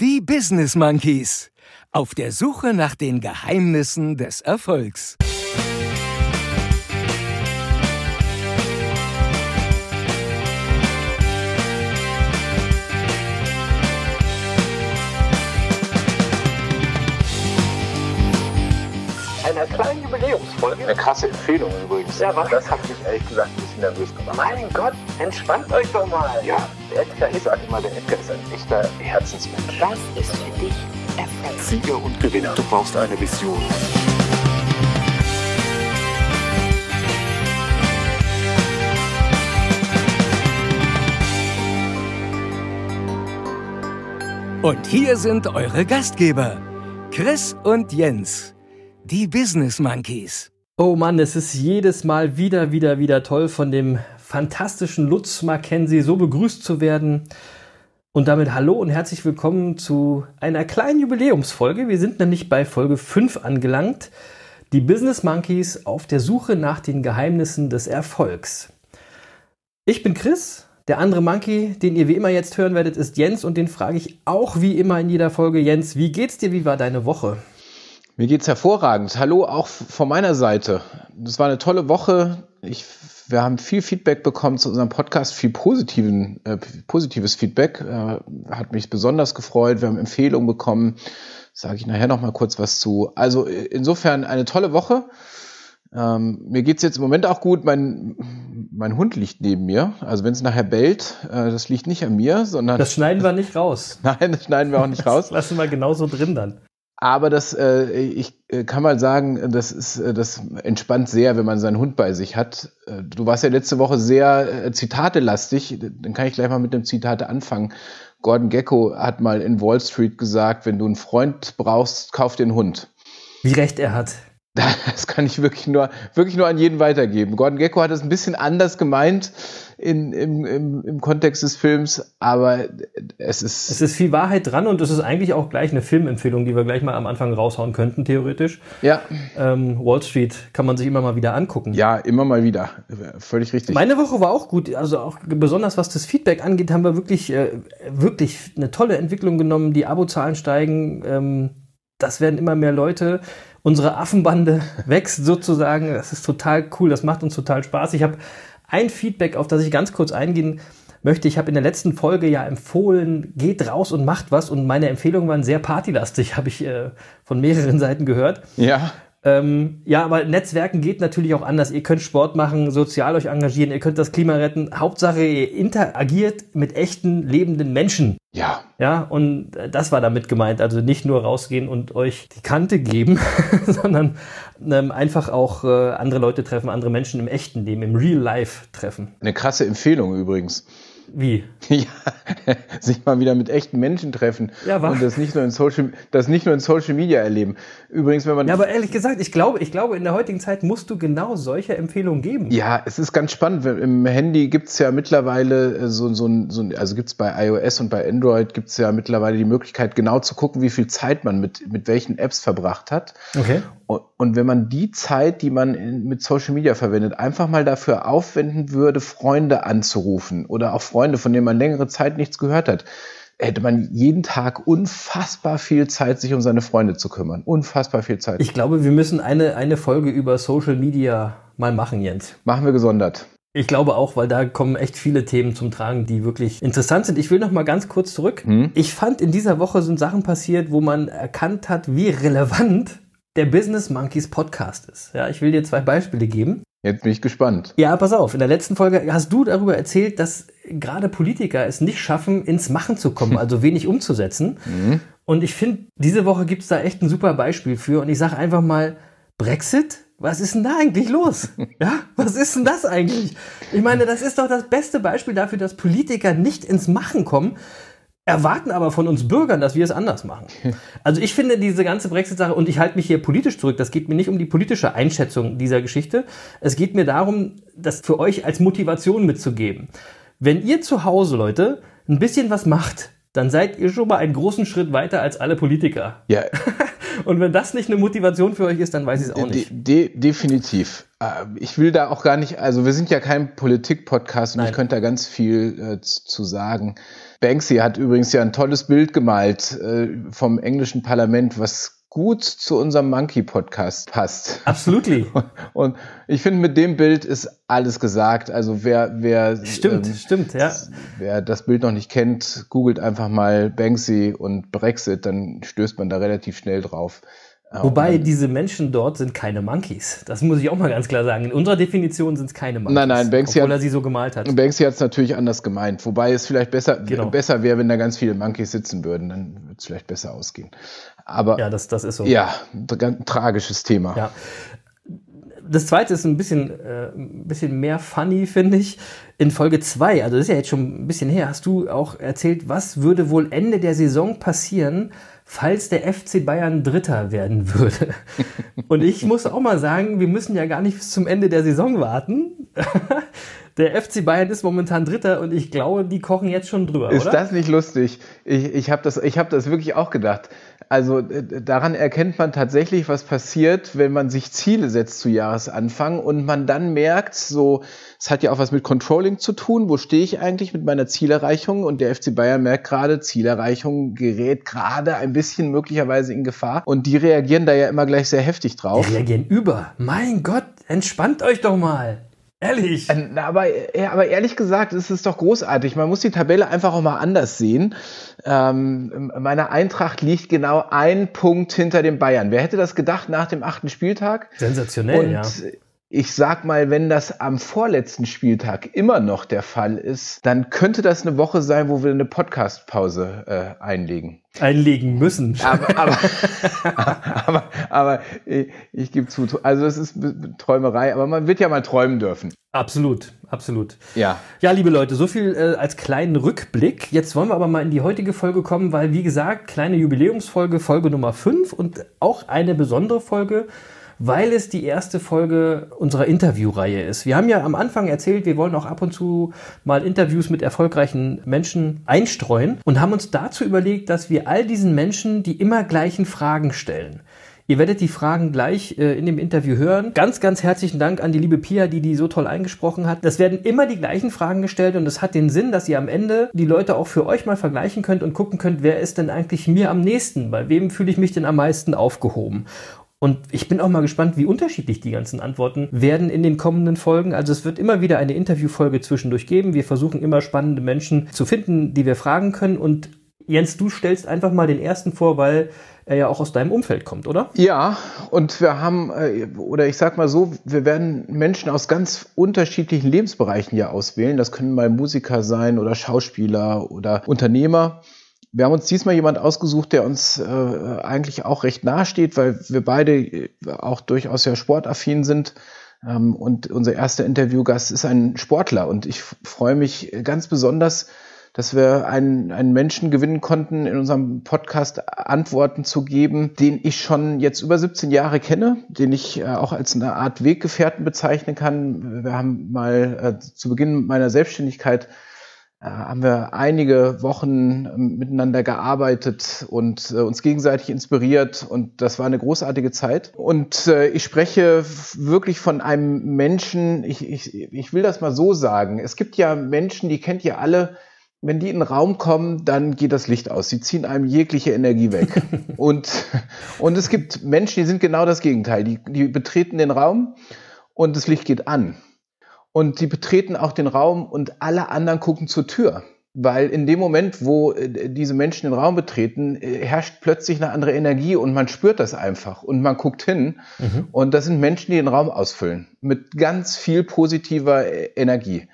Die Business Monkeys. Auf der Suche nach den Geheimnissen des Erfolgs. einer kleinen Jubiläumsfolge. Eine krasse Empfehlung übrigens. Ja, was? Das hat mich ehrlich gesagt nervös gemacht. Mein Gott, entspannt euch doch mal. Ja, der Edgar, ich sage immer, der Edgar ist ein echter Herzensmensch. Was ist für dich Erfolg? Sieger und Gewinner. Du brauchst eine Vision. Und hier sind eure Gastgeber, Chris und Jens, die Business Monkeys. Oh Mann, es ist jedes Mal wieder, wieder, wieder toll, von dem fantastischen Lutz Mackenzie so begrüßt zu werden. Und damit hallo und herzlich willkommen zu einer kleinen Jubiläumsfolge. Wir sind nämlich bei Folge 5 angelangt. Die Business Monkeys auf der Suche nach den Geheimnissen des Erfolgs. Ich bin Chris. Der andere Monkey, den ihr wie immer jetzt hören werdet, ist Jens und den frage ich auch wie immer in jeder Folge. Jens, wie geht's dir? Wie war deine Woche? Mir geht's hervorragend. Hallo auch von meiner Seite. Das war eine tolle Woche. Ich, wir haben viel Feedback bekommen zu unserem Podcast, viel positiven, äh, positives Feedback. Äh, hat mich besonders gefreut. Wir haben Empfehlungen bekommen. Sage ich nachher noch mal kurz was zu. Also insofern eine tolle Woche. Ähm, mir geht's jetzt im Moment auch gut. Mein, mein Hund liegt neben mir. Also wenn es nachher bellt, äh, das liegt nicht an mir, sondern. Das schneiden wir nicht raus. Nein, das schneiden wir auch nicht raus. Das lassen wir genauso drin dann. Aber das, äh, ich äh, kann mal sagen, das ist, äh, das entspannt sehr, wenn man seinen Hund bei sich hat. Äh, du warst ja letzte Woche sehr äh, Zitate-lastig. Dann kann ich gleich mal mit dem Zitate anfangen. Gordon Gecko hat mal in Wall Street gesagt, wenn du einen Freund brauchst, kauf den Hund. Wie recht er hat. Das kann ich wirklich nur, wirklich nur an jeden weitergeben. Gordon Gecko hat es ein bisschen anders gemeint in, im, im, im Kontext des Films, aber es ist. Es ist viel Wahrheit dran und es ist eigentlich auch gleich eine Filmempfehlung, die wir gleich mal am Anfang raushauen könnten, theoretisch. Ja. Ähm, Wall Street kann man sich immer mal wieder angucken. Ja, immer mal wieder. Völlig richtig. Meine Woche war auch gut. Also auch besonders was das Feedback angeht, haben wir wirklich, äh, wirklich eine tolle Entwicklung genommen. Die Abozahlen steigen. Ähm, das werden immer mehr Leute unsere Affenbande wächst sozusagen. Das ist total cool, das macht uns total Spaß. Ich habe ein Feedback, auf das ich ganz kurz eingehen möchte. Ich habe in der letzten Folge ja empfohlen, geht raus und macht was. Und meine Empfehlungen waren sehr partylastig, habe ich äh, von mehreren Seiten gehört. Ja. Ähm, ja, aber Netzwerken geht natürlich auch anders. Ihr könnt Sport machen, sozial euch engagieren, ihr könnt das Klima retten. Hauptsache, ihr interagiert mit echten, lebenden Menschen. Ja. Ja, und das war damit gemeint. Also nicht nur rausgehen und euch die Kante geben, sondern ähm, einfach auch äh, andere Leute treffen, andere Menschen im echten Leben, im Real Life treffen. Eine krasse Empfehlung übrigens. Wie? Ja, sich mal wieder mit echten Menschen treffen Ja, wa? und das nicht nur in Social, das nicht nur in Social Media erleben. Übrigens, wenn man Ja, aber ehrlich gesagt, ich glaube, ich glaube, in der heutigen Zeit musst du genau solche Empfehlungen geben. Ja, es ist ganz spannend. Im Handy gibt's ja mittlerweile äh, so, so, ein- so ein- also gibt's bei iOS und bei Android gibt's ja mittlerweile die Möglichkeit, genau zu gucken, wie viel Zeit man mit, mit welchen Apps verbracht hat. Okay. Und, wenn man die Zeit, die man mit Social Media verwendet, einfach mal dafür aufwenden würde, Freunde anzurufen oder auch Freunde, von denen man längere Zeit nichts gehört hat, hätte man jeden Tag unfassbar viel Zeit, sich um seine Freunde zu kümmern. Unfassbar viel Zeit. Ich glaube, wir müssen eine, eine Folge über Social Media mal machen, Jens. Machen wir gesondert. Ich glaube auch, weil da kommen echt viele Themen zum Tragen, die wirklich interessant sind. Ich will noch mal ganz kurz zurück. Ich fand, in dieser Woche sind Sachen passiert, wo man erkannt hat, wie relevant der Business Monkeys Podcast ist. Ja, ich will dir zwei Beispiele geben. Jetzt bin ich gespannt. Ja, pass auf. In der letzten Folge hast du darüber erzählt, dass gerade Politiker es nicht schaffen, ins Machen zu kommen, also wenig umzusetzen. Und ich finde, diese Woche gibt es da echt ein super Beispiel für. Und ich sage einfach mal, Brexit? Was ist denn da eigentlich los? Ja, was ist denn das eigentlich? Ich meine, das ist doch das beste Beispiel dafür, dass Politiker nicht ins Machen kommen, erwarten aber von uns Bürgern, dass wir es anders machen. Also ich finde diese ganze Brexit-Sache, und ich halte mich hier politisch zurück, das geht mir nicht um die politische Einschätzung dieser Geschichte. Es geht mir darum, das für euch als Motivation mitzugeben. Wenn ihr zu Hause, Leute, ein bisschen was macht, dann seid ihr schon mal einen großen Schritt weiter als alle Politiker. Ja, Und wenn das nicht eine Motivation für euch ist, dann weiß ich es auch nicht. De de definitiv. Äh, ich will da auch gar nicht, also wir sind ja kein Politik-Podcast und Nein. ich könnte da ganz viel äh, zu zu sagen. Banksy hat übrigens ja ein tolles Bild gemalt äh, vom englischen Parlament, was gut zu unserem Monkey-Podcast passt. Absolutely. Und ich finde, mit dem Bild ist alles gesagt. Also wer, wer, Stimmt, ähm, stimmt, ja. wer das Bild noch nicht kennt, googelt einfach mal Banksy und Brexit, dann stößt man da relativ schnell drauf. Wobei dann- diese Menschen dort sind keine Monkeys. Das muss ich auch mal ganz klar sagen. In unserer Definition sind es keine Monkeys. Nein, nein, Banksy obwohl hat- er sie so gemalt hat. Banksy hat es natürlich anders gemeint, wobei es vielleicht besser, Genau. besser wäre, wenn da ganz viele Monkeys sitzen würden, dann würde es vielleicht besser ausgehen. Aber Ja, ja, das, das ist so. ein ganz tragisches Thema. Ja. Das zweite ist ein bisschen, äh, ein bisschen mehr funny, finde ich. In Folge 2, also das ist ja jetzt schon ein bisschen her, hast du auch erzählt, was würde wohl Ende der Saison passieren, falls der FC Bayern Dritter werden würde. Und ich muss auch mal sagen, wir müssen ja gar nicht bis zum Ende der Saison warten. Der FC Bayern ist momentan Dritter und ich glaube, die kochen jetzt schon drüber, Ist oder? das nicht lustig? Ich, ich habe das, ich hab das wirklich auch gedacht. Also äh, daran erkennt man tatsächlich, was passiert, wenn man sich Ziele setzt zu Jahresanfang und man dann merkt, so, es hat ja auch was mit Controlling zu tun. Wo stehe ich eigentlich mit meiner Zielerreichung? Und der FC Bayern merkt gerade, Zielerreichung gerät gerade ein bisschen möglicherweise in Gefahr. Und die reagieren da ja immer gleich sehr heftig drauf. Die reagieren über. Mein Gott, entspannt euch doch mal. Ehrlich. Na, aber, ja, aber ehrlich gesagt, ist es doch großartig. Man muss die Tabelle einfach auch mal anders sehen. Ähm, meine Eintracht liegt genau ein Punkt hinter den Bayern. Wer hätte das gedacht nach dem achten Spieltag? Sensationell, Und ja. Ich sag mal, wenn das am vorletzten Spieltag immer noch der Fall ist, dann könnte das eine Woche sein, wo wir eine Podcast-Pause äh, einlegen. Einlegen müssen. Aber, aber, aber, aber ich, ich gebe zu, also es ist Träumerei, aber man wird ja mal träumen dürfen. Absolut, absolut. Ja. Ja, liebe Leute, so viel äh, als kleinen Rückblick. Jetzt wollen wir aber mal in die heutige Folge kommen, weil, wie gesagt, kleine Jubiläumsfolge, Folge Nummer 5 und auch eine besondere Folge, weil es die erste Folge unserer Interviewreihe ist. Wir haben ja am Anfang erzählt, wir wollen auch ab und zu mal Interviews mit erfolgreichen Menschen einstreuen und haben uns dazu überlegt, dass wir all diesen Menschen die immer gleichen Fragen stellen. Ihr werdet die Fragen gleich äh, in dem Interview hören. Ganz, ganz herzlichen Dank an die liebe Pia, die die so toll eingesprochen hat. Das werden immer die gleichen Fragen gestellt und es hat den Sinn, dass ihr am Ende die Leute auch für euch mal vergleichen könnt und gucken könnt, wer ist denn eigentlich mir am nächsten? Bei wem fühle ich mich denn am meisten aufgehoben? Und ich bin auch mal gespannt, wie unterschiedlich die ganzen Antworten werden in den kommenden Folgen. Also es wird immer wieder eine Interviewfolge zwischendurch geben. Wir versuchen immer spannende Menschen zu finden, die wir fragen können. Und Jens, du stellst einfach mal den ersten vor, weil er ja auch aus deinem Umfeld kommt, oder? Ja, und wir haben, äh, oder ich sag mal so, wir werden Menschen aus ganz unterschiedlichen Lebensbereichen ja auswählen. Das können mal Musiker sein oder Schauspieler oder Unternehmer. Wir haben uns diesmal jemand ausgesucht, der uns äh, eigentlich auch recht nahe steht, weil wir beide äh, auch durchaus ja sportaffin sind. Ähm, und unser erster Interviewgast ist ein Sportler. Und ich freue mich ganz besonders, dass wir einen, einen Menschen gewinnen konnten, in unserem Podcast Antworten zu geben, den ich schon jetzt über 17 Jahre kenne, den ich äh, auch als eine Art Weggefährten bezeichnen kann. Wir haben mal äh, zu Beginn meiner Selbstständigkeit haben wir einige Wochen ähm, miteinander gearbeitet und äh, uns gegenseitig inspiriert und das war eine großartige Zeit. Und äh, ich spreche wirklich von einem Menschen, ich, ich, ich will das mal so sagen, es gibt ja Menschen, die kennt ihr alle, wenn die in den Raum kommen, dann geht das Licht aus. Sie ziehen einem jegliche Energie weg. und, und es gibt Menschen, die sind genau das Gegenteil. Die, die betreten den Raum und das Licht geht an. Und die betreten auch den Raum und alle anderen gucken zur Tür. Weil in dem Moment, wo äh, diese Menschen den Raum betreten, äh, herrscht plötzlich eine andere Energie und man spürt das einfach und man guckt hin. Und das sind Menschen, die den Raum ausfüllen mit ganz viel positiver äh, Energie.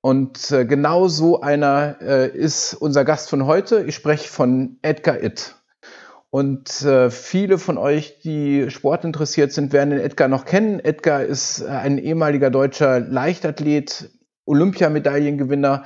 Und genau so einer ist unser Gast von heute. Ich spreche von Edgar Itt. Und äh, viele von euch, die Sport interessiert sind, werden den Edgar noch kennen. Edgar ist äh, ein ehemaliger deutscher Leichtathlet, Olympiamedaillengewinner.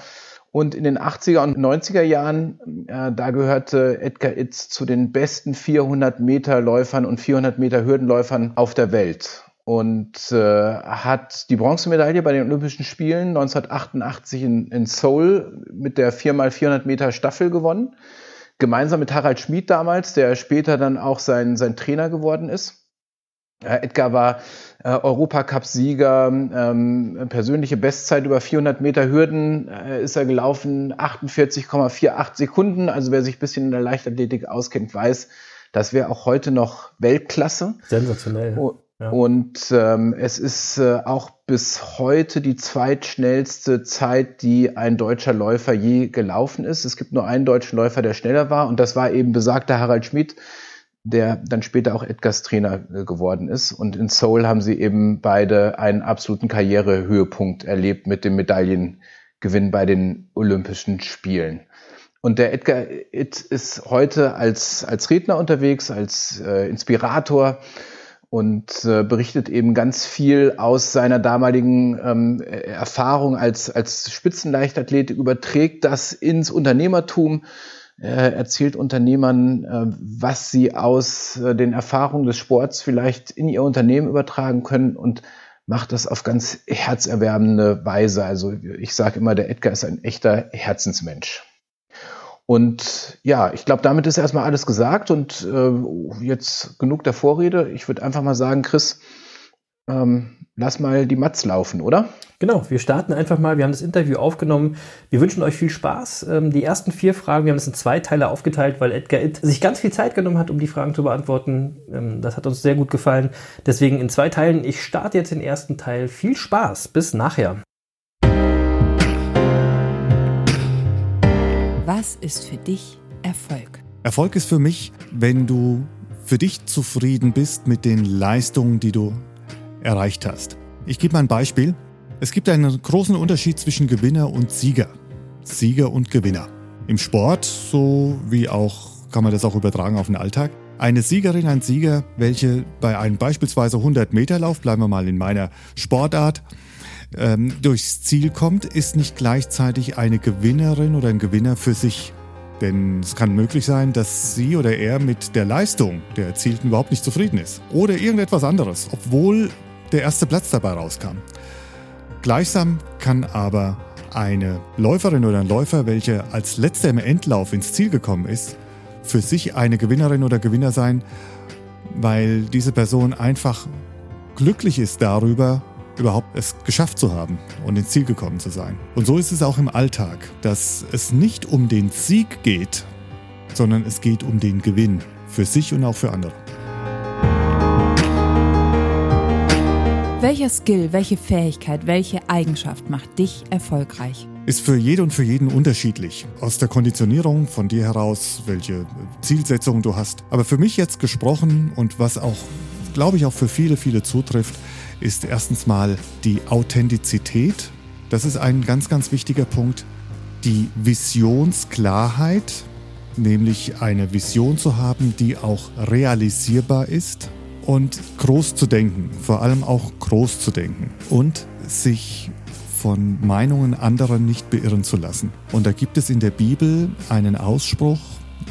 Und in den 80er und 90er Jahren, äh, da gehörte Edgar Itz zu den besten 400 Meter Läufern und 400 Meter Hürdenläufern auf der Welt und äh, hat die Bronzemedaille bei den Olympischen Spielen 1988 in, in Seoul mit der 4x400 Meter Staffel gewonnen. Gemeinsam mit Harald Schmid damals, der später dann auch sein, sein Trainer geworden ist. Edgar war äh, Europacup-Sieger, ähm, persönliche Bestzeit über 400 Meter Hürden äh, ist er gelaufen, 48,48 Sekunden. Also wer sich ein bisschen in der Leichtathletik auskennt, weiß, das wäre auch heute noch Weltklasse. Sensationell. Oh, Und ähm, es ist äh, auch bis heute die zweitschnellste Zeit, die ein deutscher Läufer je gelaufen ist. Es gibt nur einen deutschen Läufer, der schneller war, und das war eben besagter Harald Schmidt der dann später auch Edgars Trainer äh, geworden ist. Und in Seoul haben sie eben beide einen absoluten Karrierehöhepunkt erlebt mit dem Medaillengewinn bei den Olympischen Spielen. Und der Edgar It ist heute als, als Redner unterwegs, als äh, Inspirator und äh, berichtet eben ganz viel aus seiner damaligen ähm, Erfahrung als, als Spitzenleichtathlet, überträgt das ins Unternehmertum, äh, erzählt Unternehmern, äh, was sie aus äh, den Erfahrungen des Sports vielleicht in ihr Unternehmen übertragen können und macht das auf ganz herzerwärmende Weise. Also ich sage immer, der Edgar ist ein echter Herzensmensch. Und ja, ich glaube, damit ist erstmal alles gesagt und äh, jetzt genug der Vorrede. Ich würde einfach mal sagen, Chris, ähm, lass mal die Mats laufen, oder? Genau, wir starten einfach mal. Wir haben das Interview aufgenommen. Wir wünschen euch viel Spaß. Ähm, die ersten vier Fragen, wir haben es in zwei Teile aufgeteilt, weil Edgar Itt sich ganz viel Zeit genommen hat, um die Fragen zu beantworten. Ähm, das hat uns sehr gut gefallen. Deswegen in zwei Teilen. Ich starte jetzt den ersten Teil. Viel Spaß. Bis nachher. Was ist für dich Erfolg? Erfolg ist für mich, wenn du für dich zufrieden bist mit den Leistungen, die du erreicht hast. Ich gebe mal ein Beispiel. Es gibt einen großen Unterschied zwischen Gewinner und Sieger. Sieger und Gewinner. Im Sport, so wie auch, kann man das auch übertragen auf den Alltag. Eine Siegerin, ein Sieger, welche bei einem beispielsweise 100 Meter Lauf, bleiben wir mal in meiner Sportart, ähm, durchs Ziel kommt, ist nicht gleichzeitig eine Gewinnerin oder ein Gewinner für sich. Denn es kann möglich sein, dass sie oder er mit der Leistung der Erzielten überhaupt nicht zufrieden ist. Oder irgendetwas anderes, obwohl der erste Platz dabei rauskam. Gleichsam kann aber eine Läuferin oder ein Läufer, welche als letzter im Endlauf ins Ziel gekommen ist, für sich eine Gewinnerin oder Gewinner sein, weil diese Person einfach glücklich ist darüber, überhaupt es geschafft zu haben und ins Ziel gekommen zu sein. Und so ist es auch im Alltag, dass es nicht um den Sieg geht, sondern es geht um den Gewinn für sich und auch für andere. Welcher Skill, welche Fähigkeit, welche Eigenschaft macht dich erfolgreich? Ist für jede und für jeden unterschiedlich. Aus der Konditionierung von dir heraus, welche Zielsetzungen du hast. Aber für mich jetzt gesprochen und was auch, glaube ich, auch für viele, viele zutrifft, ist erstens mal die Authentizität. Das ist ein ganz, ganz wichtiger Punkt. Die Visionsklarheit, nämlich eine Vision zu haben, die auch realisierbar ist und groß zu denken, vor allem auch groß zu denken und sich von Meinungen anderer nicht beirren zu lassen. Und da gibt es in der Bibel einen Ausspruch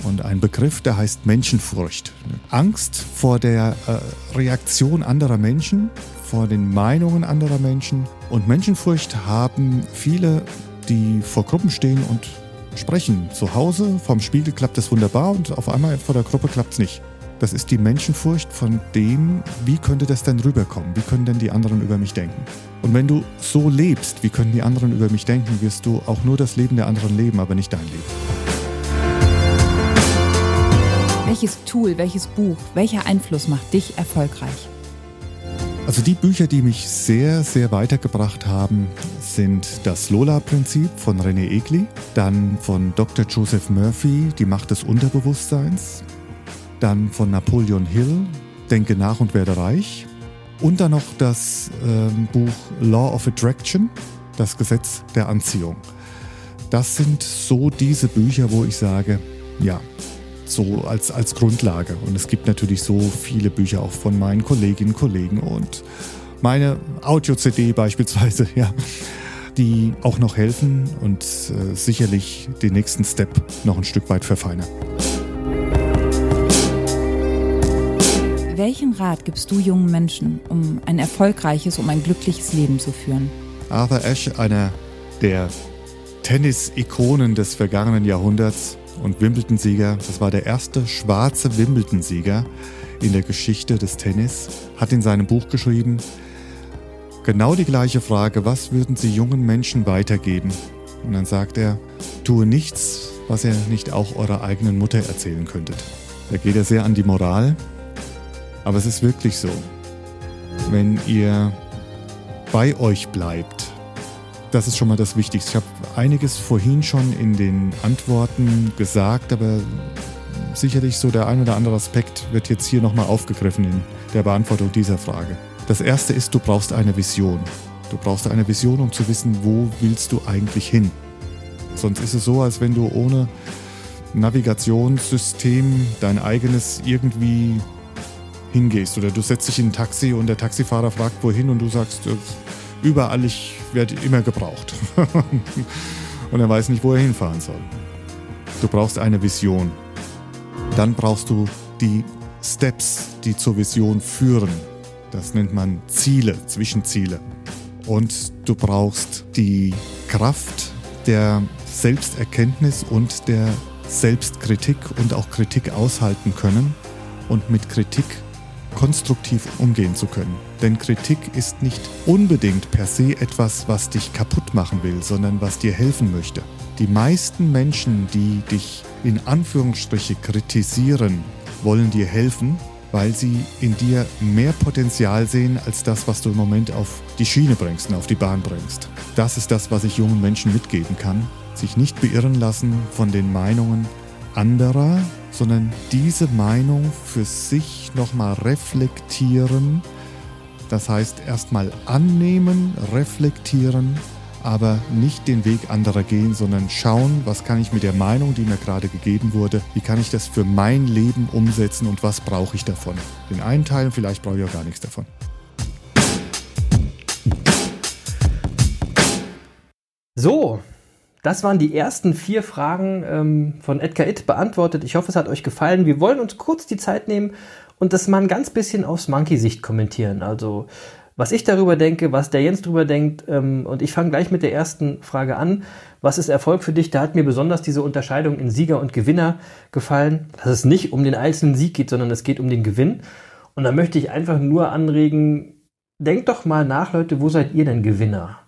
und einen Begriff, der heißt Menschenfurcht. Angst vor der äh, Reaktion anderer Menschen, vor den Meinungen anderer Menschen. Und Menschenfurcht haben viele, die vor Gruppen stehen und sprechen. Zu Hause, vorm Spiegel klappt das wunderbar und auf einmal vor der Gruppe klappt es nicht. Das ist die Menschenfurcht von dem, wie könnte das denn rüberkommen? Wie können denn die anderen über mich denken? Und wenn du so lebst, wie können die anderen über mich denken, wirst du auch nur das Leben der anderen leben, aber nicht dein Leben. Welches Tool, welches Buch, welcher Einfluss macht dich erfolgreich? Also die Bücher, die mich sehr, sehr weitergebracht haben, sind das Lola-Prinzip von René Egli, dann von Dr. Joseph Murphy, Die Macht des Unterbewusstseins, dann von Napoleon Hill, Denke nach und werde reich. Und dann noch das äh, Buch Law of Attraction, das Gesetz der Anziehung. Das sind so diese Bücher, wo ich sage, ja, so als, als Grundlage. Und es gibt natürlich so viele Bücher auch von meinen Kolleginnen und Kollegen und meine Audio-CD beispielsweise, ja, die auch noch helfen und äh, sicherlich den nächsten Step noch ein Stück weit verfeinern. Welchen Rat gibst du jungen Menschen, um ein erfolgreiches, um ein glückliches Leben zu führen? Arthur Ashe, einer der Tennis-Ikonen des vergangenen Jahrhunderts und Wimbledon-Sieger. Das war der erste schwarze Wimbledon-Sieger in der Geschichte des Tennis. Hat in seinem Buch geschrieben, genau die gleiche Frage, was würden Sie jungen Menschen weitergeben? Und dann sagt er, tue nichts, was ihr nicht auch eurer eigenen Mutter erzählen könntet. Da geht er sehr an die Moral, aber es ist wirklich so. Wenn ihr bei euch bleibt, das ist schon mal das Wichtigste. Ich habe einiges vorhin schon in den Antworten gesagt, aber sicherlich so der ein oder andere Aspekt wird jetzt hier nochmal aufgegriffen in der Beantwortung dieser Frage. Das erste ist, du brauchst eine Vision. Du brauchst eine Vision, um zu wissen, wo willst du eigentlich hin. Sonst ist es so, als wenn du ohne Navigationssystem dein eigenes irgendwie hingehst. Oder du setzt dich in ein Taxi und der Taxifahrer fragt, wohin und du sagst, äh, überall, ich werde immer gebraucht. und er weiß nicht, wo er hinfahren soll. Du brauchst eine Vision. Dann brauchst du die Steps, die zur Vision führen. Das nennt man Ziele, Zwischenziele. Und du brauchst die Kraft der Selbsterkenntnis und der Selbstkritik und auch Kritik aushalten können und mit Kritik konstruktiv umgehen zu können. Denn Kritik ist nicht unbedingt per se etwas, was dich kaputt machen will, sondern was dir helfen möchte. Die meisten Menschen, die dich in Anführungsstriche kritisieren, wollen dir helfen, weil sie in dir mehr Potenzial sehen als das, was du im Moment auf die Schiene bringst und auf die Bahn bringst. Das ist das, was ich jungen Menschen mitgeben kann. Sich nicht beirren lassen von den Meinungen anderer, sondern diese Meinung für sich nochmal reflektieren. Das heißt erstmal annehmen, reflektieren aber nicht den Weg anderer gehen, sondern schauen, was kann ich mit der Meinung, die mir gerade gegeben wurde, wie kann ich das für mein Leben umsetzen und was brauche ich davon. Den einen Teil, vielleicht brauche ich auch gar nichts davon. So, das waren die ersten vier Fragen ähm, von Edgar Itt beantwortet. Ich hoffe, es hat euch gefallen. Wir wollen uns kurz die Zeit nehmen und das mal ein ganz bisschen aus Monkey-Sicht kommentieren. Also was ich darüber denke, was der Jens darüber denkt. Ähm, und ich fange gleich mit der ersten Frage an. Was ist Erfolg für dich? Da hat mir besonders diese Unterscheidung in Sieger und Gewinner gefallen, dass es nicht um den einzelnen Sieg geht, sondern es geht um den Gewinn. Und da möchte ich einfach nur anregen, denkt doch mal nach, Leute, wo seid ihr denn Gewinner?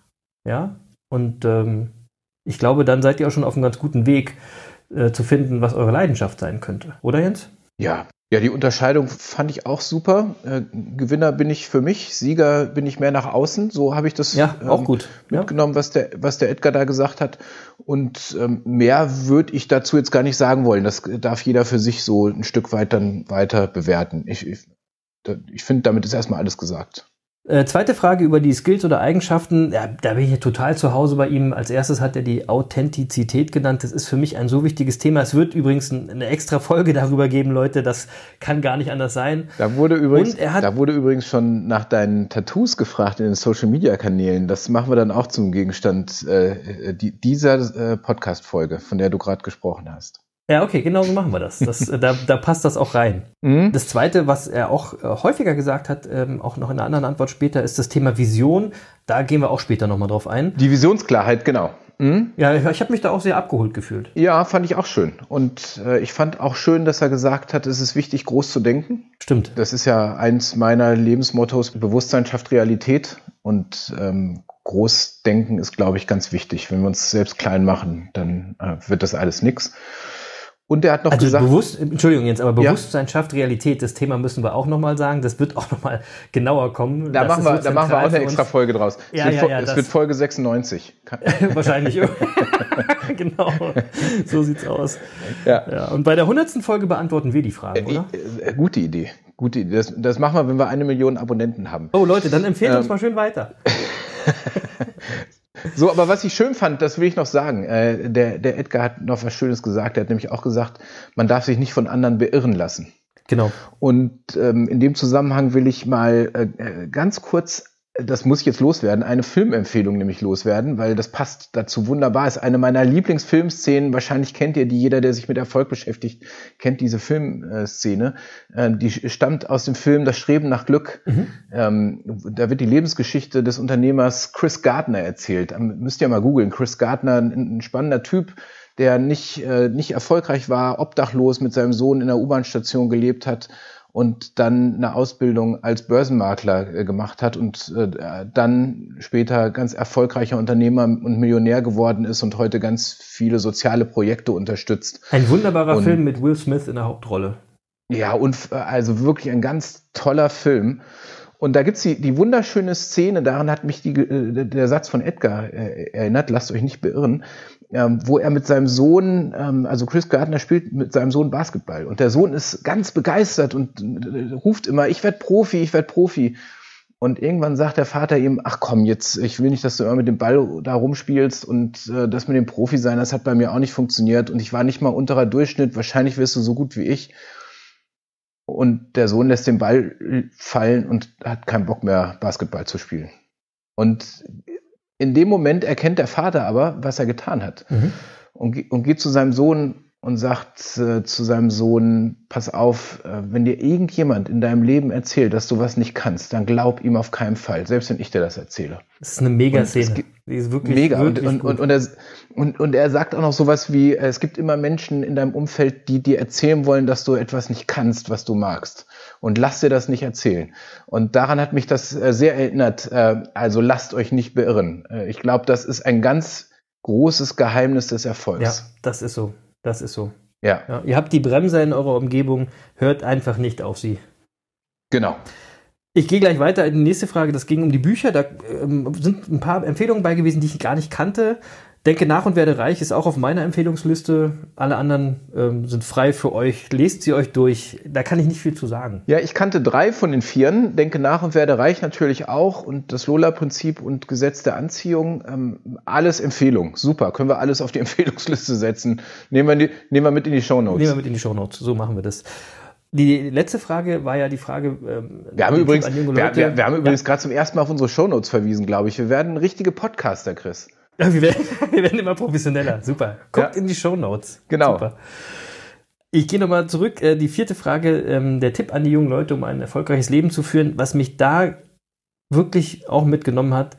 Ja? Und ähm, ich glaube, dann seid ihr auch schon auf einem ganz guten Weg äh, zu finden, was eure Leidenschaft sein könnte. Oder Jens? Ja, ja, die Unterscheidung fand ich auch super. Äh, Gewinner bin ich für mich, Sieger bin ich mehr nach außen. So habe ich das ja, auch ähm, gut. mitgenommen, was der, was der Edgar da gesagt hat. Und ähm, mehr würde ich dazu jetzt gar nicht sagen wollen. Das darf jeder für sich so ein Stück weit dann weiter bewerten. Ich, ich, ich finde, damit ist erstmal alles gesagt. Äh, zweite Frage über die Skills oder Eigenschaften. Ja, da bin ich total zu Hause bei ihm. Als erstes hat er die Authentizität genannt. Das ist für mich ein so wichtiges Thema. Es wird übrigens eine extra Folge darüber geben, Leute. Das kann gar nicht anders sein. Da wurde übrigens, da wurde übrigens schon nach deinen Tattoos gefragt in den Social Media Kanälen. Das machen wir dann auch zum Gegenstand äh, die, dieser äh, Podcast-Folge, von der du gerade gesprochen hast. Ja, okay, genau so machen wir das. das äh, da, da passt das auch rein. Mhm. Das Zweite, was er auch äh, häufiger gesagt hat, ähm, auch noch in einer anderen Antwort später, ist das Thema Vision. Da gehen wir auch später nochmal drauf ein. Die Visionsklarheit, genau. Mhm. Ja, ich, ich habe mich da auch sehr abgeholt gefühlt. Ja, fand ich auch schön. Und äh, ich fand auch schön, dass er gesagt hat, es ist wichtig, groß zu denken. Stimmt. Das ist ja eins meiner Lebensmottos, Bewusstsein schafft Realität. Und ähm, Großdenken ist, glaube ich, ganz wichtig. Wenn wir uns selbst klein machen, dann äh, wird das alles nix. Und er hat noch also gesagt. Bewusst, Entschuldigung jetzt, aber Bewusstsein ja. schafft Realität. Das Thema müssen wir auch nochmal sagen. Das wird auch nochmal genauer kommen. Da, machen wir, da machen wir auch eine extra Folge draus. Es, ja, wird, ja, ja, es wird Folge 96. Wahrscheinlich. genau. So sieht's aus. Ja. ja. Und bei der 100. Folge beantworten wir die Fragen, oder? Äh, äh, gute Idee. Gute Idee. Das, das machen wir, wenn wir eine Million Abonnenten haben. Oh Leute, dann empfehlt ähm, uns mal schön weiter. So, aber was ich schön fand, das will ich noch sagen. Äh, der, der Edgar hat noch was Schönes gesagt. Er hat nämlich auch gesagt, man darf sich nicht von anderen beirren lassen. Genau. Und ähm, in dem Zusammenhang will ich mal äh, ganz kurz das muss ich jetzt loswerden, eine Filmempfehlung nämlich loswerden, weil das passt dazu wunderbar. Ist eine meiner Lieblingsfilmszenen. Wahrscheinlich kennt ihr die, jeder, der sich mit Erfolg beschäftigt, kennt diese Filmszene. Äh, die stammt aus dem Film Das Streben nach Glück. Mhm. Ähm, da wird die Lebensgeschichte des Unternehmers Chris Gardner erzählt. Ähm, müsst ihr mal googeln. Chris Gardner, ein, ein spannender Typ, der nicht, äh, nicht erfolgreich war, obdachlos mit seinem Sohn in der U-Bahn-Station gelebt hat und dann eine Ausbildung als Börsenmakler äh, gemacht hat und äh, dann später ganz erfolgreicher Unternehmer und Millionär geworden ist und heute ganz viele soziale Projekte unterstützt. Ein wunderbarer und, Film mit Will Smith in der Hauptrolle. Ja, und also wirklich ein ganz toller Film. Und da gibt's die, die wunderschöne Szene, daran hat mich die, äh, der Satz von Edgar äh, erinnert, lasst euch nicht beirren, ähm, wo er mit seinem Sohn, ähm, also Chris Gardner spielt mit seinem Sohn Basketball und der Sohn ist ganz begeistert und äh, ruft immer, ich werde Profi, ich werde Profi. Und irgendwann sagt der Vater ihm, ach komm, jetzt, ich will nicht, dass du immer mit dem Ball da rumspielst und äh, das mit dem Profi sein, das hat bei mir auch nicht funktioniert und ich war nicht mal unterer Durchschnitt, wahrscheinlich wirst du so gut wie ich. Und der Sohn lässt den Ball fallen und hat keinen Bock mehr, Basketball zu spielen. Und in dem Moment erkennt der Vater aber, was er getan hat. Mhm. Und, und, geht zu seinem Sohn und sagt äh, zu seinem Sohn, pass auf, äh, wenn dir irgendjemand in deinem Leben erzählt, dass du was nicht kannst, dann glaub ihm auf keinen Fall, selbst wenn ich dir das erzähle. Das ist eine Mega-Szene. Die ist wirklich mega. Wirklich und, und, und, er, und, und er sagt auch noch sowas wie, äh, es gibt immer Menschen in deinem Umfeld, die dir erzählen wollen, dass du etwas nicht kannst, was du magst. Und lass dir das nicht erzählen. Und daran hat mich das äh, sehr erinnert. Äh, also lasst euch nicht beirren. Ich glaube, das ist ein ganz großes Geheimnis des Erfolgs. Ja, das ist so. Das ist so. Ja. ja. Ihr habt die Bremse in eurer Umgebung, hört einfach nicht auf sie. Genau. Ich gehe gleich weiter in die nächste Frage. Das ging um die Bücher. Da ähm, sind ein paar Empfehlungen bei gewesen, die ich gar nicht kannte. Denke nach und werde reich ist auch auf meiner Empfehlungsliste. Alle anderen ähm, sind frei für euch. Lest sie euch durch. Da kann ich nicht viel zu sagen. Ja, ich kannte drei von den vieren. Denke nach und werde reich natürlich auch. Und das Lola-Prinzip und Gesetz der Anziehung. Ähm, alles Empfehlung. Super. Können wir alles auf die Empfehlungsliste setzen. Nehmen wir, die, nehmen wir mit in die Shownotes. Nehmen wir mit in die Shownotes. So machen wir das. Die letzte Frage war ja die Frage. Ähm, wir haben übrigens, wir, wir, wir, haben übrigens ja. gerade zum ersten Mal auf unsere Shownotes verwiesen, glaube ich. Wir werden richtige Podcaster, Chris. Wir, werden, wir werden immer professioneller. Super. Guckt ja. in die Show Notes. Genau. Super. Ich gehe nochmal zurück. Äh, die vierte Frage, ähm, der Tipp an die jungen Leute, um ein erfolgreiches Leben zu führen. Was mich da wirklich auch mitgenommen hat,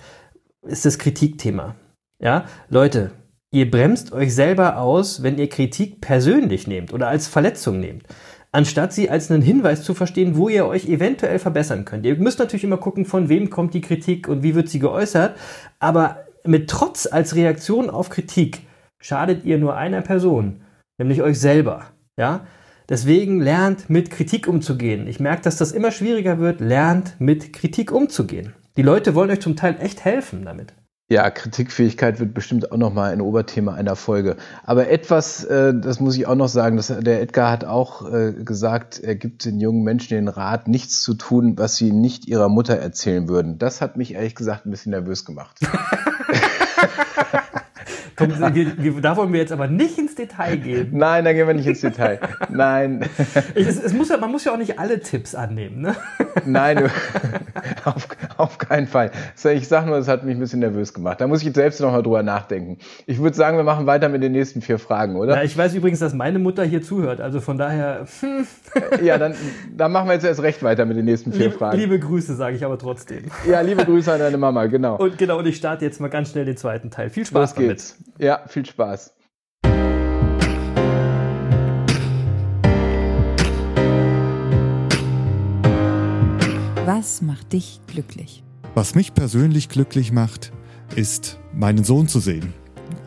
ist das Kritikthema. Ja, Leute, ihr bremst euch selber aus, wenn ihr Kritik persönlich nehmt oder als Verletzung nehmt anstatt sie als einen Hinweis zu verstehen, wo ihr euch eventuell verbessern könnt. Ihr müsst natürlich immer gucken, von wem kommt die Kritik und wie wird sie geäußert, aber mit Trotz als Reaktion auf Kritik schadet ihr nur einer Person, nämlich euch selber. Ja? Deswegen lernt mit Kritik umzugehen. Ich merke, dass das immer schwieriger wird. Lernt mit Kritik umzugehen. Die Leute wollen euch zum Teil echt helfen damit. Ja, Kritikfähigkeit wird bestimmt auch nochmal ein Oberthema einer Folge. Aber etwas, äh, das muss ich auch noch sagen, dass der Edgar hat auch äh, gesagt, er gibt den jungen Menschen den Rat, nichts zu tun, was sie nicht ihrer Mutter erzählen würden. Das hat mich ehrlich gesagt ein bisschen nervös gemacht. Komm, wir, wir, da wollen wir jetzt aber nicht ins Detail gehen. Nein, da gehen wir nicht ins Detail. Nein. Es, es muss ja, man muss ja auch nicht alle Tipps annehmen, ne? Nein, auf, auf keinen Fall. Ich sage nur, das hat mich ein bisschen nervös gemacht. Da muss ich jetzt selbst noch mal drüber nachdenken. Ich würde sagen, wir machen weiter mit den nächsten vier Fragen, oder? Ja, ich weiß übrigens, dass meine Mutter hier zuhört. Also von daher. Hm. Ja, dann, dann machen wir jetzt erst recht weiter mit den nächsten vier liebe, Fragen. Liebe Grüße, sage ich aber trotzdem. Ja, liebe Grüße an deine Mama, genau. Und genau, und ich starte jetzt mal ganz schnell den zweiten Teil. Viel Spaß Los geht's. Ja, viel Spaß. Was macht dich glücklich? Was mich persönlich glücklich macht, ist, meinen Sohn zu sehen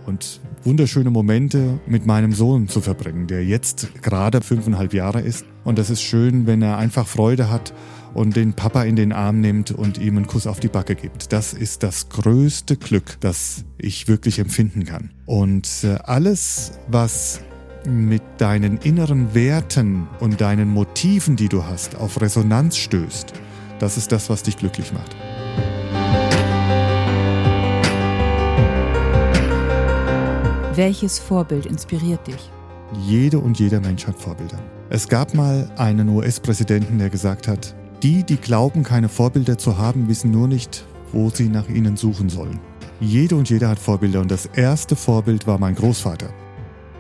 und wunderschöne Momente mit meinem Sohn zu verbringen, der jetzt gerade fünfeinhalb Jahre ist. Und das ist schön, wenn er einfach Freude hat und den Papa in den Arm nimmt und ihm einen Kuss auf die Backe gibt. Das ist das größte Glück, das ich wirklich empfinden kann. Und äh, alles, was mit deinen inneren Werten und deinen Motiven, die du hast, auf Resonanz stößt, das ist das, was dich glücklich macht. Welches Vorbild inspiriert dich? Jede und jeder Mensch hat Vorbilder. Es gab mal einen US-Präsidenten, der gesagt hat, die, die glauben, keine Vorbilder zu haben, wissen nur nicht, wo sie nach ihnen suchen sollen. Jede und jeder hat Vorbilder und das erste Vorbild war mein Großvater.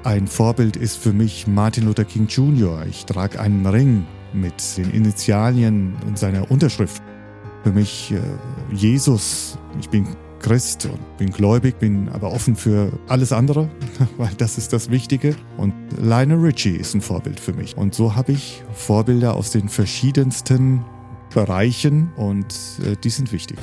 Ein Vorbild ist für mich Martin Luther King Jr. Ich trage einen Ring mit den Initialien und seiner Unterschrift. Für mich äh, Jesus. Ich bin Christ und bin gläubig, bin aber offen für alles andere, weil das ist das Wichtige. Und Lionel Richie ist ein Vorbild für mich. Und so habe ich Vorbilder aus den verschiedensten Bereichen und äh, die sind wichtig.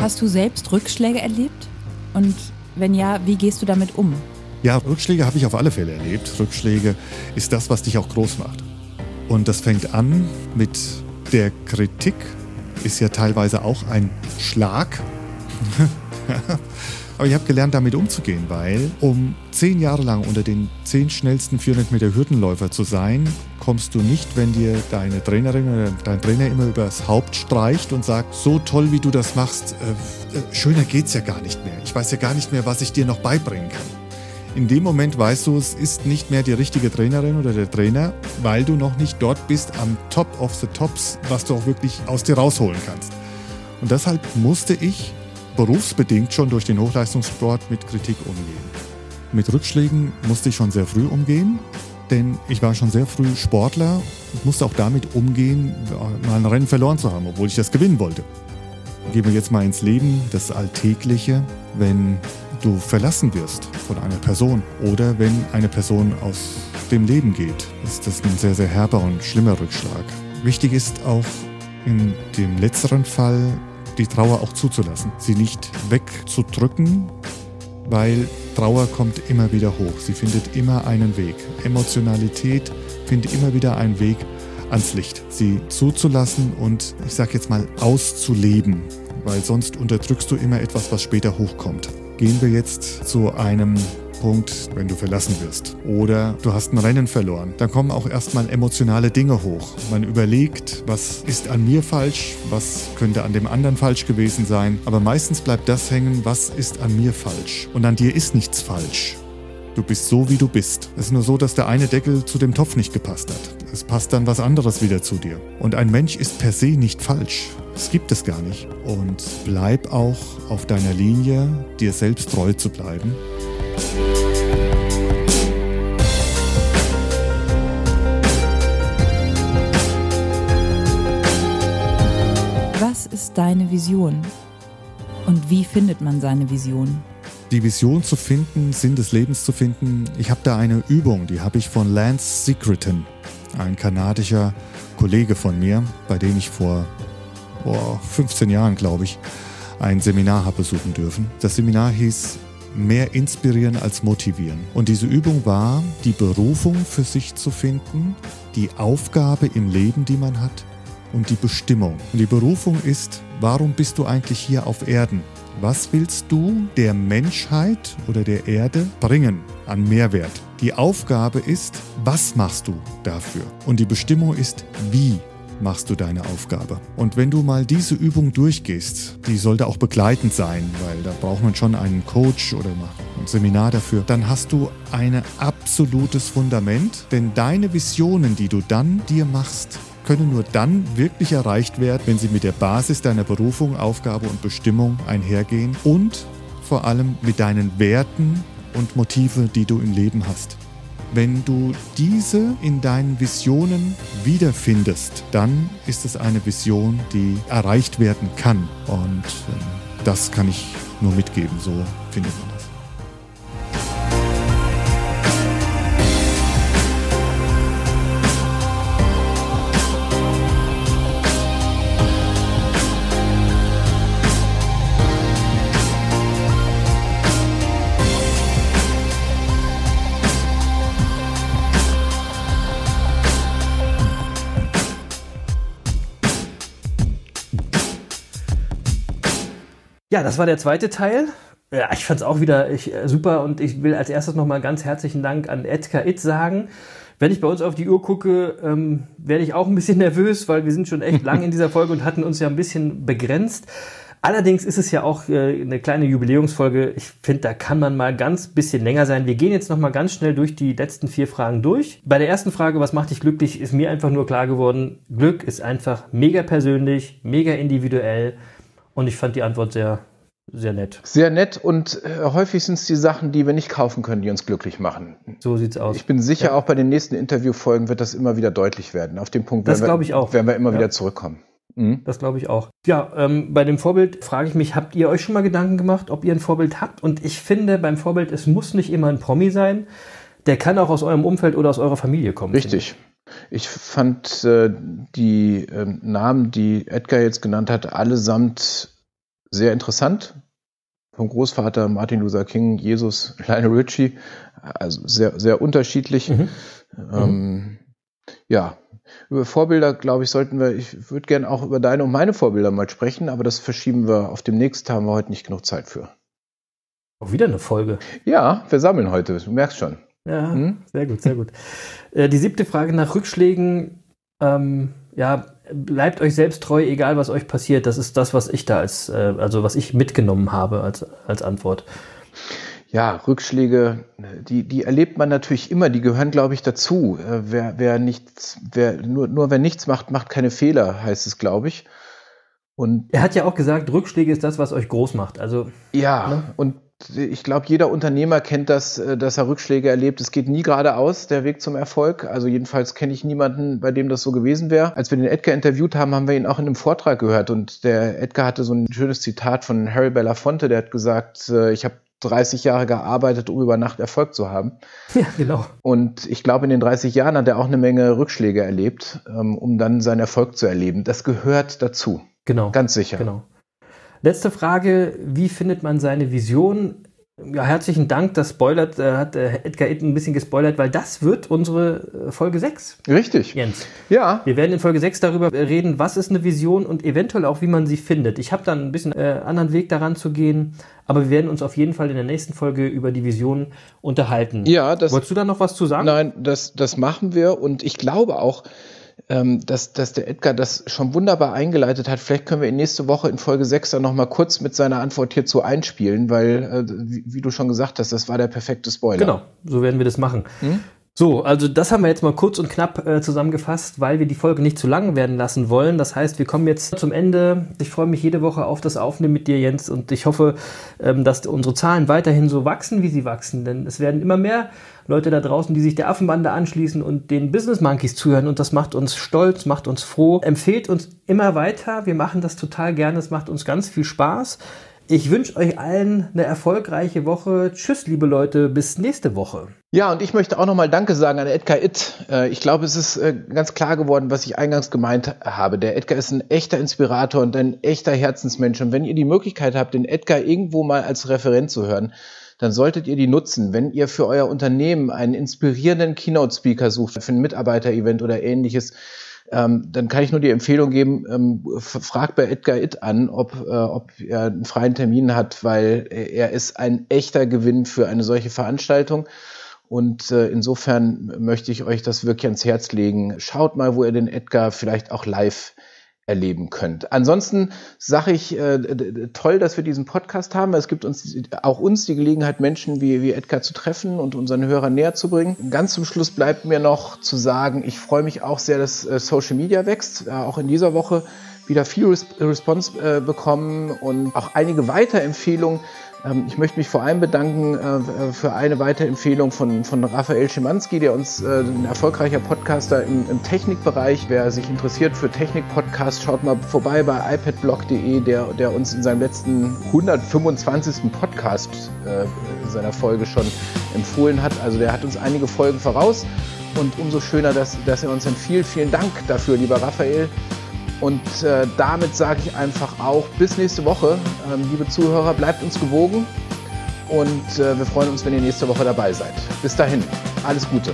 Hast du selbst Rückschläge erlebt? Und wenn ja, wie gehst du damit um? Ja, Rückschläge habe ich auf alle Fälle erlebt. Rückschläge ist das, was dich auch groß macht. Und das fängt an mit der Kritik, ist ja teilweise auch ein Schlag. Aber ich habe gelernt, damit umzugehen, weil um zehn Jahre lang unter den zehn schnellsten 400 Meter Hürdenläufer zu sein, kommst du nicht, wenn dir deine Trainerin oder dein Trainer immer übers Haupt streicht und sagt, so toll wie du das machst, äh, äh, schöner geht's ja gar nicht mehr. Ich weiß ja gar nicht mehr, was ich dir noch beibringen kann. In dem Moment weißt du, es ist nicht mehr die richtige Trainerin oder der Trainer, weil du noch nicht dort bist am Top of the Tops, was du auch wirklich aus dir rausholen kannst. Und deshalb musste ich berufsbedingt schon durch den Hochleistungssport mit Kritik umgehen. Mit Rückschlägen musste ich schon sehr früh umgehen, denn ich war schon sehr früh Sportler und musste auch damit umgehen, mal ein Rennen verloren zu haben, obwohl ich das gewinnen wollte. Gehen wir jetzt mal ins Leben, das Alltägliche, wenn du verlassen wirst von einer Person oder wenn eine Person aus dem Leben geht, ist das ein sehr, sehr herber und schlimmer Rückschlag. Wichtig ist auch in dem letzteren Fall die Trauer auch zuzulassen, sie nicht wegzudrücken, weil Trauer kommt immer wieder hoch. Sie findet immer einen Weg. Emotionalität findet immer wieder einen Weg ans Licht. Sie zuzulassen und ich sage jetzt mal auszuleben, weil sonst unterdrückst du immer etwas, was später hochkommt. Gehen wir jetzt zu einem Punkt, wenn du verlassen wirst. Oder du hast ein Rennen verloren. Dann kommen auch erstmal emotionale Dinge hoch. Man überlegt, was ist an mir falsch, was könnte an dem anderen falsch gewesen sein. Aber meistens bleibt das hängen, was ist an mir falsch. Und an dir ist nichts falsch. Du bist so, wie du bist. Es ist nur so, dass der eine Deckel zu dem Topf nicht gepasst hat. Es passt dann was anderes wieder zu dir. Und ein Mensch ist per se nicht falsch. Das gibt es gar nicht. Und bleib auch auf deiner Linie, dir selbst treu zu bleiben. Was ist deine Vision? Und wie findet man seine Vision? Die Vision zu finden, Sinn des Lebens zu finden. Ich habe da eine Übung, die habe ich von Lance Secreton, ein kanadischer Kollege von mir, bei dem ich vor oh, 15 Jahren, glaube ich, ein Seminar habe besuchen dürfen. Das Seminar hieß mehr inspirieren als motivieren. Und diese Übung war, die Berufung für sich zu finden, die Aufgabe im Leben, die man hat und die Bestimmung. Und die Berufung ist, warum bist du eigentlich hier auf Erden? Was willst du der Menschheit oder der Erde bringen an Mehrwert? Die Aufgabe ist, was machst du dafür? Und die Bestimmung ist, wie machst du deine Aufgabe. Und wenn du mal diese Übung durchgehst, die sollte auch begleitend sein, weil da braucht man schon einen Coach oder ein Seminar dafür, dann hast du ein absolutes Fundament, denn deine Visionen, die du dann dir machst, können nur dann wirklich erreicht werden, wenn sie mit der Basis deiner Berufung, Aufgabe und Bestimmung einhergehen und vor allem mit deinen Werten und Motive, die du im Leben hast. Wenn du diese in deinen Visionen wiederfindest, dann ist es eine Vision, die erreicht werden kann. Und äh, das kann ich nur mitgeben, so findet man Ja, das war der zweite Teil. Ja, ich fand es auch wieder ich, äh, super und ich will als erstes nochmal ganz herzlichen Dank an Edgar It sagen. Wenn ich bei uns auf die Uhr gucke, ähm, werde ich auch ein bisschen nervös, weil wir sind schon echt lang in dieser Folge und hatten uns ja ein bisschen begrenzt. Allerdings ist es ja auch äh, eine kleine Jubiläumsfolge. Ich finde, da kann man mal ganz bisschen länger sein. Wir gehen jetzt noch mal ganz schnell durch die letzten vier Fragen durch. Bei der ersten Frage, was macht dich glücklich, ist mir einfach nur klar geworden, Glück ist einfach mega persönlich, mega individuell und ich fand die Antwort sehr sehr nett. Sehr nett und äh, häufig sind es die Sachen, die wir nicht kaufen können, die uns glücklich machen. So sieht's aus. Ich bin sicher, ja. auch bei den nächsten Interviewfolgen wird das immer wieder deutlich werden. Auf dem Punkt das werden, wir, ich auch. werden wir immer ja. wieder zurückkommen. Mhm. Das glaube ich auch. Ja, ähm, bei dem Vorbild frage ich mich, habt ihr euch schon mal Gedanken gemacht, ob ihr ein Vorbild habt? Und ich finde beim Vorbild, es muss nicht immer ein Promi sein. Der kann auch aus eurem Umfeld oder aus eurer Familie kommen. Richtig. Ich fand äh, die äh, Namen, die Edgar jetzt genannt hat, allesamt sehr interessant. Vom Großvater Martin Luther King, Jesus, Lionel Richie, also sehr, sehr unterschiedlich. Mhm. Ähm. Ja, über Vorbilder, glaube ich, sollten wir, ich würde gerne auch über deine und meine Vorbilder mal sprechen, aber das verschieben wir auf demnächst, haben wir heute nicht genug Zeit für. Auch wieder eine Folge. Ja, wir sammeln heute, du merkst schon. Ja, hm? sehr gut, sehr gut. Äh, die siebte Frage nach Rückschlägen. Ähm, ja, bleibt euch selbst treu, egal was euch passiert. Das ist das, was ich da als, äh, also was ich mitgenommen habe als, als Antwort. Ja, Rückschläge, die, die erlebt man natürlich immer, die gehören, glaube ich, dazu. Äh, wer, wer nichts, wer, nur, nur wer nichts macht, macht keine Fehler, heißt es, glaube ich. Und er hat ja auch gesagt, Rückschläge ist das, was euch groß macht. Also ja, ne? und ich glaube, jeder Unternehmer kennt das, äh, dass er Rückschläge erlebt. Es geht nie geradeaus, der Weg zum Erfolg. Also jedenfalls kenne ich niemanden, bei dem das so gewesen wäre. Als wir den Edgar interviewt haben, haben wir ihn auch in einem Vortrag gehört. Und der Edgar hatte so ein schönes Zitat von Harry Belafonte, der hat gesagt, äh, ich habe 30 Jahre gearbeitet, um über Nacht Erfolg zu haben. Ja, genau. Und ich glaube, in den 30 Jahren hat er auch eine Menge Rückschläge erlebt, ähm, um dann seinen Erfolg zu erleben. Das gehört dazu. Genau. Ganz sicher. Genau. Letzte Frage, wie findet man seine Vision? Ja, herzlichen Dank, das spoilert, äh, hat äh, Edgar Itten ein bisschen gespoilert, weil das wird unsere äh, Folge 6. Richtig. Jens. Ja. Wir werden in Folge 6 darüber reden, was ist eine Vision und eventuell auch, wie man sie findet. Ich habe dann ein bisschen äh, anderen Weg daran zu gehen, aber wir werden uns auf jeden Fall in der nächsten Folge über die Vision unterhalten. Ja, das. Wolltest du da noch was zu sagen? Nein, das, das machen wir und ich glaube auch, dass, dass der Edgar das schon wunderbar eingeleitet hat. Vielleicht können wir ihn nächste Woche in Folge 6 dann nochmal kurz mit seiner Antwort hierzu einspielen, weil, äh, wie, wie, du schon gesagt hast, das war der perfekte Spoiler. Genau, so werden wir das machen. Hm? So, also das haben wir jetzt mal kurz und knapp äh, zusammengefasst, weil wir die Folge nicht zu lang werden lassen wollen. Das heißt, wir kommen jetzt zum Ende. Ich freue mich jede Woche auf das Aufnehmen mit dir, Jens, und ich hoffe, ähm, dass unsere Zahlen weiterhin so wachsen, wie sie wachsen. Denn es werden immer mehr Leute da draußen, die sich der Affenbande anschließen und den Business Monkeys zuhören. Und das macht uns stolz, macht uns froh. Empfehlt uns immer weiter. Wir machen das total gerne. Es macht uns ganz viel Spaß. Ich wünsche euch allen eine erfolgreiche Woche. Tschüss, liebe Leute, bis nächste Woche. Ja, und ich möchte auch nochmal Danke sagen an Edgar Itt. Äh, ich glaube, es ist äh, ganz klar geworden, was ich eingangs gemeint habe. Der Edgar ist ein echter Inspirator und ein echter Herzensmensch. Und wenn ihr die Möglichkeit habt, den Edgar irgendwo mal als Referent zu hören, dann solltet ihr die nutzen. Wenn ihr für euer Unternehmen einen inspirierenden Keynote-Speaker sucht, für ein Mitarbeiter-Event oder ähnliches, ähm, dann kann ich nur die Empfehlung geben, ähm, fragt bei Edgar It an, ob, äh, ob er einen freien Termin hat, weil er ist ein echter Gewinn für eine solche Veranstaltung. Und äh, insofern möchte ich euch das wirklich ans Herz legen. Schaut mal, wo ihr den Edgar vielleicht auch live erleben könnt. Ansonsten sage ich, äh, toll, dass wir diesen Podcast haben. Es gibt uns auch uns die Gelegenheit, Menschen wie, wie Edgar zu treffen und unseren Hörern näher zu bringen. Ganz zum Schluss bleibt mir noch zu sagen, ich freue mich auch sehr, dass äh, Social Media wächst. Äh, auch in dieser Woche wieder viel Response äh, bekommen und auch einige Weiterempfehlungen. Ähm, ich möchte mich vor allem bedanken äh, für eine weitere Empfehlung von, von Raphael Schimanski, der uns äh, ein erfolgreicher Podcaster im, im Technikbereich. Wer sich interessiert für Technik-Podcasts, schaut mal vorbei bei ipadblog.de, der, der uns in seinem letzten 125. Podcast äh, in seiner Folge schon empfohlen hat. Also der hat uns einige Folgen voraus und umso schöner, dass, dass er uns empfiehlt. Vielen Dank dafür, lieber Raphael. Und äh, damit sage ich einfach auch bis nächste Woche. Ähm, liebe Zuhörer, bleibt uns gewogen und äh, wir freuen uns, wenn ihr nächste Woche dabei seid. Bis dahin, alles Gute.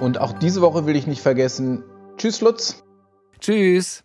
Und auch diese Woche will ich nicht vergessen. Tschüss, Lutz. Tschüss.